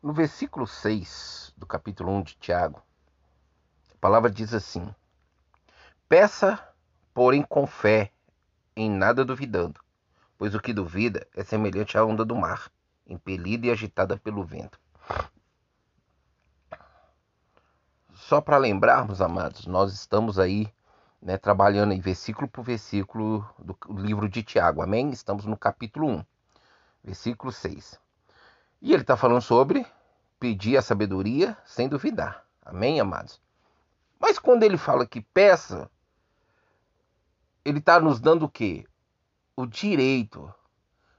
No versículo 6 do capítulo 1 de Tiago, a palavra diz assim: Peça, porém, com fé, em nada duvidando, pois o que duvida é semelhante à onda do mar, impelida e agitada pelo vento. Só para lembrarmos, amados, nós estamos aí né, trabalhando em versículo por versículo do livro de Tiago, amém? Estamos no capítulo 1, versículo 6. E ele está falando sobre pedir a sabedoria sem duvidar, amém, amados? Mas quando ele fala que peça, ele está nos dando o quê? O direito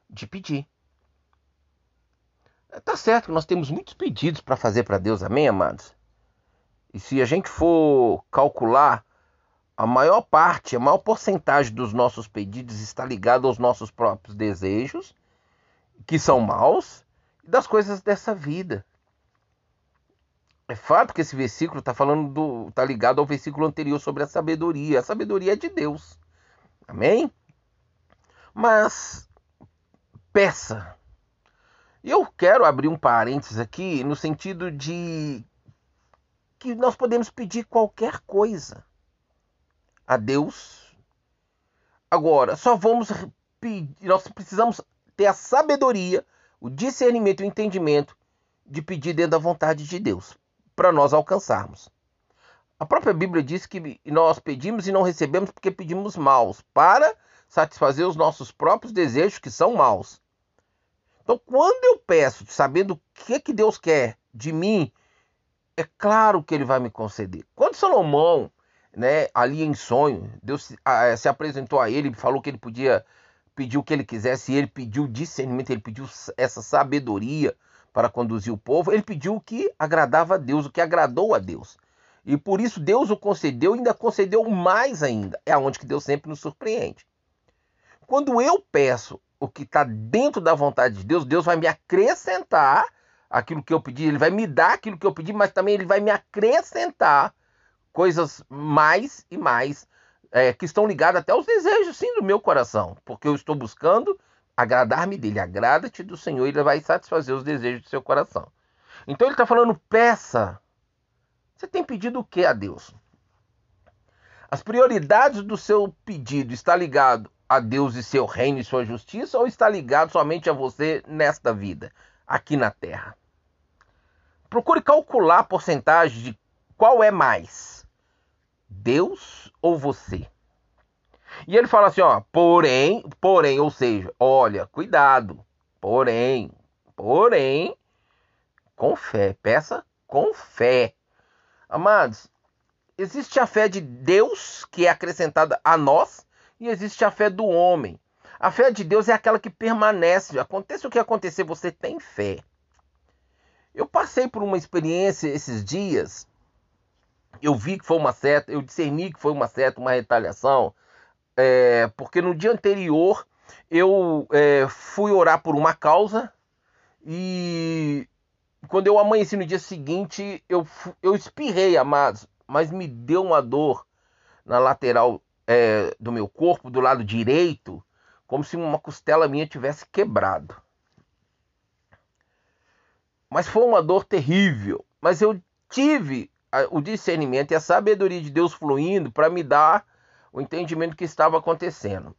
de pedir. Tá certo que nós temos muitos pedidos para fazer para Deus, amém, amados? E se a gente for calcular, a maior parte, a maior porcentagem dos nossos pedidos está ligada aos nossos próprios desejos, que são maus, das coisas dessa vida. É fato que esse versículo está falando do, está ligado ao versículo anterior sobre a sabedoria. A sabedoria é de Deus. Amém? Mas peça. Eu quero abrir um parênteses aqui no sentido de que nós podemos pedir qualquer coisa a Deus. Agora, só vamos pedir, nós precisamos ter a sabedoria, o discernimento e o entendimento de pedir dentro da vontade de Deus, para nós alcançarmos. A própria Bíblia diz que nós pedimos e não recebemos porque pedimos maus, para satisfazer os nossos próprios desejos que são maus. Então, quando eu peço, sabendo o que, que Deus quer de mim é claro que ele vai me conceder. Quando Salomão, né, ali em sonho, Deus se, apresentou a ele, falou que ele podia pedir o que ele quisesse, ele pediu discernimento, ele pediu essa sabedoria para conduzir o povo, ele pediu o que agradava a Deus, o que agradou a Deus. E por isso Deus o concedeu e ainda concedeu mais ainda. É aonde que Deus sempre nos surpreende. Quando eu peço o que está dentro da vontade de Deus, Deus vai me acrescentar aquilo que eu pedi, ele vai me dar aquilo que eu pedi, mas também ele vai me acrescentar coisas mais e mais é, que estão ligadas até aos desejos, sim, do meu coração, porque eu estou buscando agradar-me dele. Agrada-te do Senhor, ele vai satisfazer os desejos do seu coração. Então ele está falando, peça. Você tem pedido o que a Deus? As prioridades do seu pedido está ligado a Deus e seu reino e sua justiça ou está ligado somente a você nesta vida, aqui na terra? Procure calcular a porcentagem de qual é mais, Deus ou você. E ele fala assim, ó, porém, porém, ou seja, olha, cuidado, porém, porém, com fé, peça com fé. Amados, existe a fé de Deus que é acrescentada a nós e existe a fé do homem. A fé de Deus é aquela que permanece. Aconteça o que acontecer, você tem fé. Eu passei por uma experiência esses dias. Eu vi que foi uma seta, eu discerni que foi uma seta, uma retaliação, é, porque no dia anterior eu é, fui orar por uma causa e quando eu amanheci no dia seguinte eu, eu espirrei, amados, mas me deu uma dor na lateral é, do meu corpo, do lado direito, como se uma costela minha tivesse quebrado. Mas foi uma dor terrível. Mas eu tive o discernimento e a sabedoria de Deus fluindo para me dar o entendimento que estava acontecendo.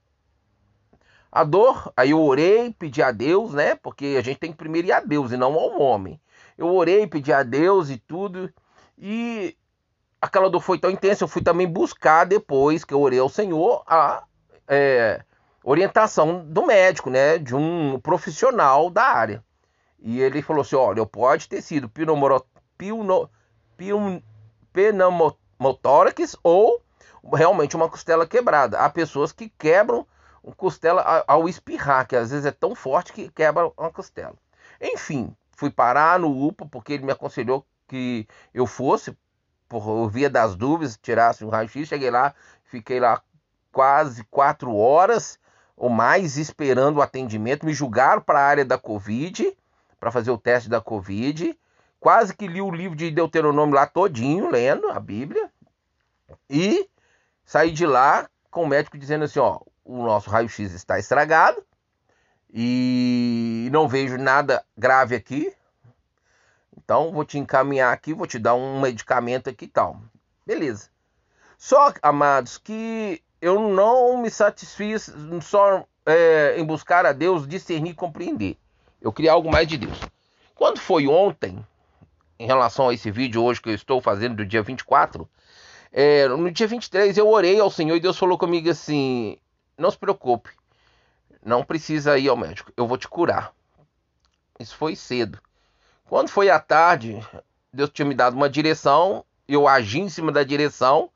A dor, aí eu orei, pedi a Deus, né? Porque a gente tem que primeiro ir a Deus e não ao homem. Eu orei, pedi a Deus e tudo. E aquela dor foi tão intensa, eu fui também buscar depois que eu orei ao Senhor a é, orientação do médico, né? De um profissional da área. E ele falou assim: olha, pode ter sido pneumotórax ou realmente uma costela quebrada. Há pessoas que quebram costela ao espirrar, que às vezes é tão forte que quebra uma costela. Enfim, fui parar no UPA porque ele me aconselhou que eu fosse, por via das dúvidas, tirasse um raio-x. Cheguei lá, fiquei lá quase quatro horas ou mais esperando o atendimento. Me julgaram para a área da Covid para fazer o teste da Covid. Quase que li o livro de Deuteronômio lá todinho, lendo a Bíblia. E saí de lá com o médico dizendo assim, ó, o nosso raio-x está estragado e não vejo nada grave aqui. Então, vou te encaminhar aqui, vou te dar um medicamento aqui e tal. Beleza. Só, amados, que eu não me satisfiz só é, em buscar a Deus, discernir e compreender. Eu queria algo mais de Deus. Quando foi ontem, em relação a esse vídeo hoje que eu estou fazendo do dia 24, é, no dia 23 eu orei ao Senhor e Deus falou comigo assim: Não se preocupe, não precisa ir ao médico, eu vou te curar. Isso foi cedo. Quando foi à tarde, Deus tinha me dado uma direção, eu agi em cima da direção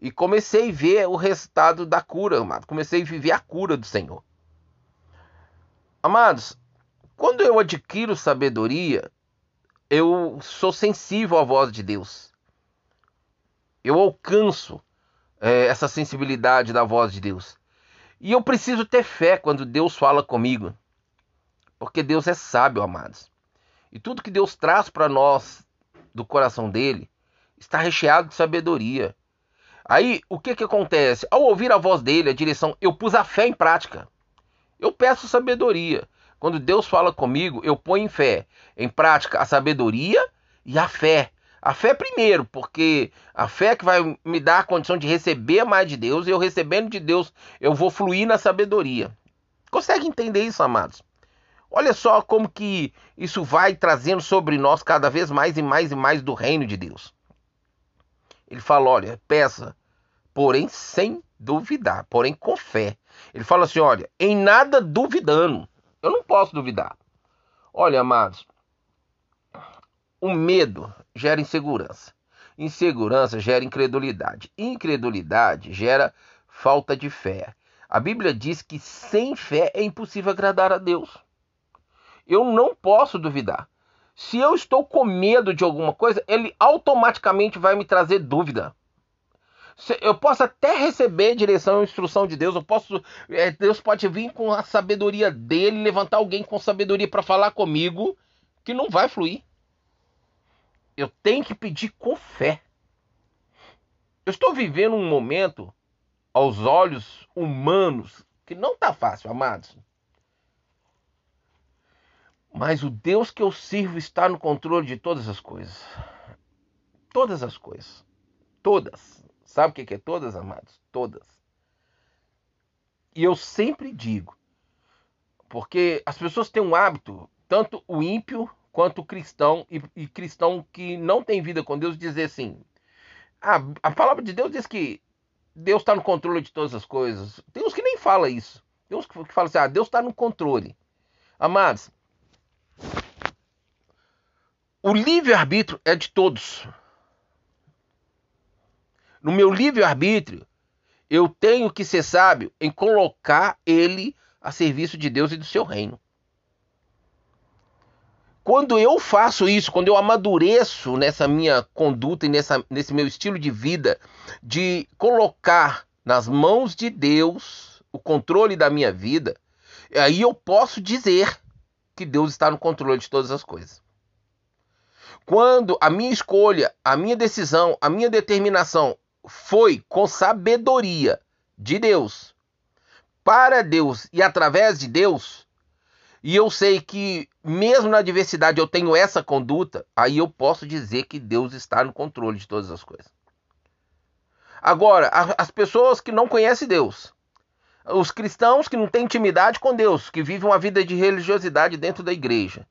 e comecei a ver o resultado da cura, amado. Comecei a viver a cura do Senhor. Amados, quando eu adquiro sabedoria, eu sou sensível à voz de Deus. Eu alcanço é, essa sensibilidade da voz de Deus. E eu preciso ter fé quando Deus fala comigo. Porque Deus é sábio, amados. E tudo que Deus traz para nós do coração dele está recheado de sabedoria. Aí, o que que acontece? Ao ouvir a voz dele, a direção, eu pus a fé em prática. Eu peço sabedoria. Quando Deus fala comigo, eu ponho em fé, em prática a sabedoria e a fé. A fé primeiro, porque a fé é que vai me dar a condição de receber mais de Deus, e eu recebendo de Deus, eu vou fluir na sabedoria. Consegue entender isso, amados? Olha só como que isso vai trazendo sobre nós cada vez mais e mais e mais do reino de Deus. Ele fala: olha, peça, porém sem duvidar, porém com fé. Ele fala assim: olha, em nada duvidando. Eu não posso duvidar. Olha, amados, o medo gera insegurança. Insegurança gera incredulidade. Incredulidade gera falta de fé. A Bíblia diz que sem fé é impossível agradar a Deus. Eu não posso duvidar. Se eu estou com medo de alguma coisa, ele automaticamente vai me trazer dúvida. Eu posso até receber direção e instrução de Deus. Eu posso, é, Deus pode vir com a sabedoria dele, levantar alguém com sabedoria para falar comigo, que não vai fluir. Eu tenho que pedir com fé. Eu estou vivendo um momento, aos olhos humanos, que não está fácil, amados. Mas o Deus que eu sirvo está no controle de todas as coisas. Todas as coisas. Todas. Sabe o que é todas, amados? Todas. E eu sempre digo, porque as pessoas têm um hábito, tanto o ímpio quanto o cristão, e, e cristão que não tem vida com Deus, dizer assim: a, a palavra de Deus diz que Deus está no controle de todas as coisas. Tem uns que nem fala isso. Tem uns que, que falam assim: ah, Deus está no controle. Amados, o livre-arbítrio é de todos. No meu livre-arbítrio, eu tenho que ser sábio em colocar ele a serviço de Deus e do seu reino. Quando eu faço isso, quando eu amadureço nessa minha conduta e nessa, nesse meu estilo de vida, de colocar nas mãos de Deus o controle da minha vida, aí eu posso dizer que Deus está no controle de todas as coisas. Quando a minha escolha, a minha decisão, a minha determinação foi com sabedoria de Deus, para Deus e através de Deus, e eu sei que mesmo na adversidade eu tenho essa conduta, aí eu posso dizer que Deus está no controle de todas as coisas. Agora, as pessoas que não conhecem Deus, os cristãos que não têm intimidade com Deus, que vivem uma vida de religiosidade dentro da igreja,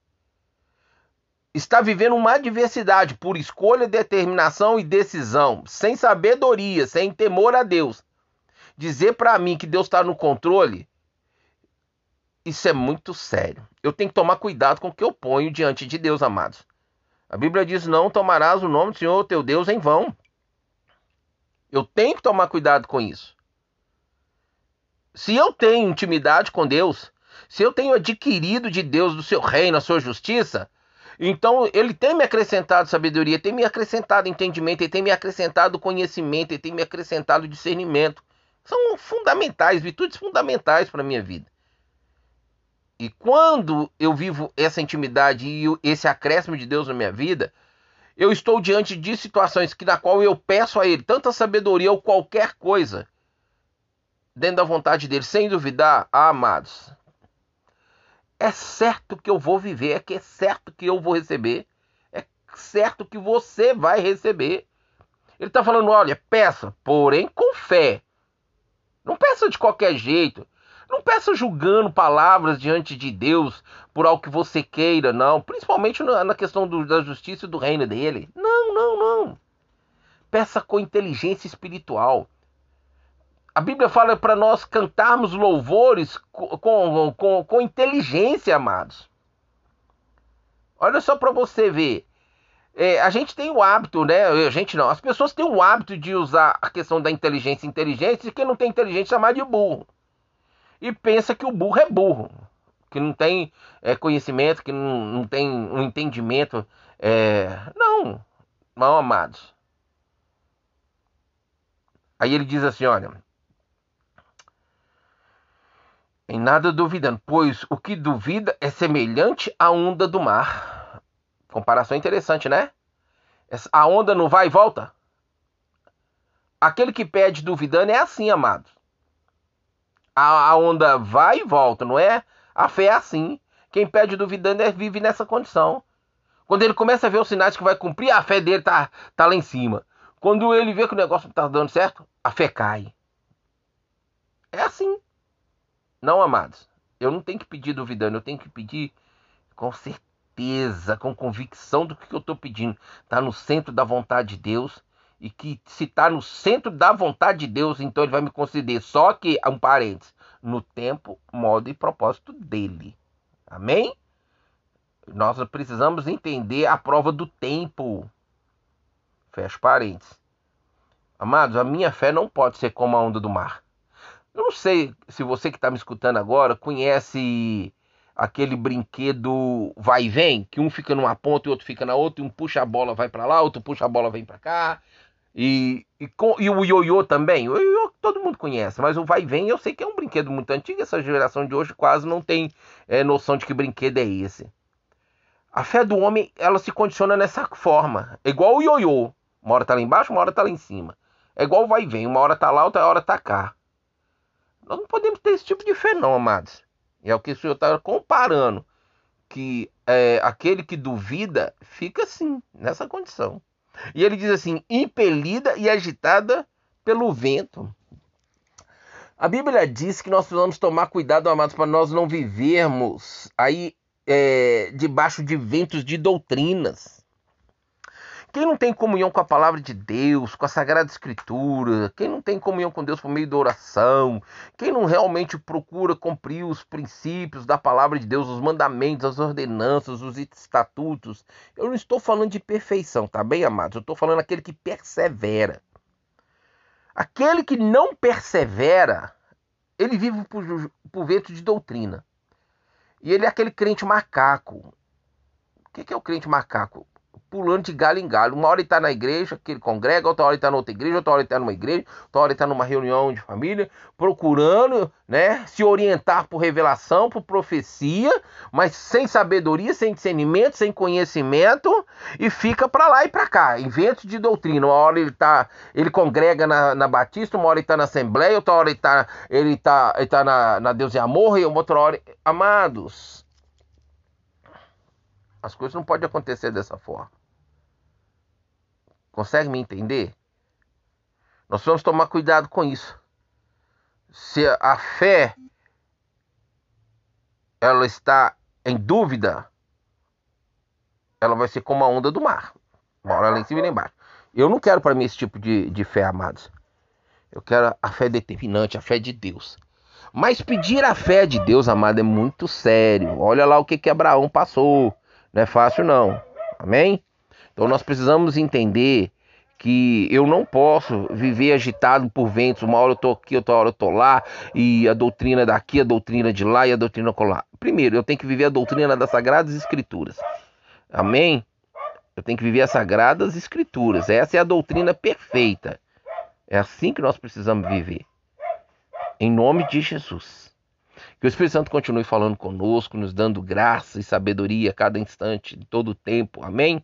está vivendo uma adversidade por escolha, determinação e decisão, sem sabedoria, sem temor a Deus, dizer para mim que Deus está no controle, isso é muito sério. Eu tenho que tomar cuidado com o que eu ponho diante de Deus, amados. A Bíblia diz: Não tomarás o nome do Senhor teu Deus em vão. Eu tenho que tomar cuidado com isso. Se eu tenho intimidade com Deus, se eu tenho adquirido de Deus do seu reino a sua justiça, então, ele tem me acrescentado sabedoria, tem me acrescentado entendimento, ele tem me acrescentado conhecimento, ele tem me acrescentado discernimento. São fundamentais, virtudes fundamentais para a minha vida. E quando eu vivo essa intimidade e esse acréscimo de Deus na minha vida, eu estou diante de situações que na qual eu peço a Ele tanta sabedoria ou qualquer coisa dentro da vontade dele, sem duvidar, ah, amados, é certo que eu vou viver, é que é certo que eu vou receber, é certo que você vai receber. Ele está falando: olha, peça, porém com fé. Não peça de qualquer jeito. Não peça julgando palavras diante de Deus por algo que você queira, não. Principalmente na questão do, da justiça e do reino dele. Não, não, não. Peça com inteligência espiritual. A Bíblia fala para nós cantarmos louvores com, com, com, com inteligência, amados. Olha só para você ver. É, a gente tem o hábito, né? A gente não. As pessoas têm o hábito de usar a questão da inteligência inteligência e quem não tem inteligência chamar de burro. E pensa que o burro é burro. Que não tem é, conhecimento, que não, não tem um entendimento. É... Não, não, amados. Aí ele diz assim: olha. Em nada duvidando, pois o que duvida é semelhante à onda do mar. Comparação interessante, né? A onda não vai e volta. Aquele que pede duvidando é assim, amado. A, onda vai e volta, não é? A fé é assim. Quem pede duvidando é, vive nessa condição. Quando ele começa a ver os sinais que vai cumprir, a fé dele tá, tá lá em cima. Quando ele vê que o negócio não tá dando certo, a fé cai. É assim. Não, amados. Eu não tenho que pedir duvidando, eu tenho que pedir com certeza, com convicção do que eu estou pedindo. Está no centro da vontade de Deus. E que se está no centro da vontade de Deus, então ele vai me conceder. Só que, um parênteses, no tempo, modo e propósito dele. Amém? Nós precisamos entender a prova do tempo. Fecha parênteses. Amados, a minha fé não pode ser como a onda do mar. Eu não sei se você que está me escutando agora conhece aquele brinquedo vai e vem, que um fica numa ponta e outro fica na outra, e um puxa a bola vai para lá, outro puxa a bola vem para cá. E, e, com, e o ioiô também, o ioiô todo mundo conhece, mas o vai e vem eu sei que é um brinquedo muito antigo, essa geração de hoje quase não tem é, noção de que brinquedo é esse. A fé do homem, ela se condiciona nessa forma, é igual o ioiô, uma hora tá lá embaixo, uma hora tá lá em cima. É igual o vai e vem, uma hora tá lá, outra hora tá cá. Nós não podemos ter esse tipo de não, amados. E é o que o senhor está comparando. Que é, aquele que duvida fica assim, nessa condição. E ele diz assim: impelida e agitada pelo vento. A Bíblia diz que nós precisamos tomar cuidado, amados, para nós não vivermos aí é, debaixo de ventos de doutrinas. Quem não tem comunhão com a palavra de Deus, com a Sagrada Escritura, quem não tem comunhão com Deus por meio da oração, quem não realmente procura cumprir os princípios da palavra de Deus, os mandamentos, as ordenanças, os estatutos, eu não estou falando de perfeição, tá bem, amados? Eu estou falando aquele que persevera. Aquele que não persevera, ele vive por, por vento de doutrina. E ele é aquele crente macaco. O que é o crente macaco? Pulando de galho em galho. Uma hora ele está na igreja, que ele congrega, outra hora ele está na outra igreja, outra hora ele está numa igreja, outra hora ele está numa reunião de família, procurando né, se orientar por revelação, por profecia, mas sem sabedoria, sem discernimento, sem conhecimento, e fica para lá e para cá, invento de doutrina. Uma hora ele tá, ele congrega na, na Batista, uma hora ele está na Assembleia, outra hora ele está ele tá, ele tá na, na Deus e Amor, e outra hora. Amados, as coisas não podem acontecer dessa forma. Consegue me entender? Nós vamos tomar cuidado com isso. Se a fé ela está em dúvida, ela vai ser como a onda do mar. Hora lá em cima e lá embaixo. Eu não quero para mim esse tipo de, de fé, amados. Eu quero a fé determinante, a fé de Deus. Mas pedir a fé de Deus, amado, é muito sério. Olha lá o que, que Abraão passou. Não é fácil, não. Amém? Então nós precisamos entender que eu não posso viver agitado por ventos. Uma hora eu tô aqui, outra hora eu tô lá, e a doutrina daqui, a doutrina de lá e a doutrina colar. Primeiro, eu tenho que viver a doutrina das Sagradas Escrituras. Amém? Eu tenho que viver as Sagradas Escrituras. Essa é a doutrina perfeita. É assim que nós precisamos viver. Em nome de Jesus. Que o Espírito Santo continue falando conosco, nos dando graça e sabedoria a cada instante, de todo o tempo. Amém?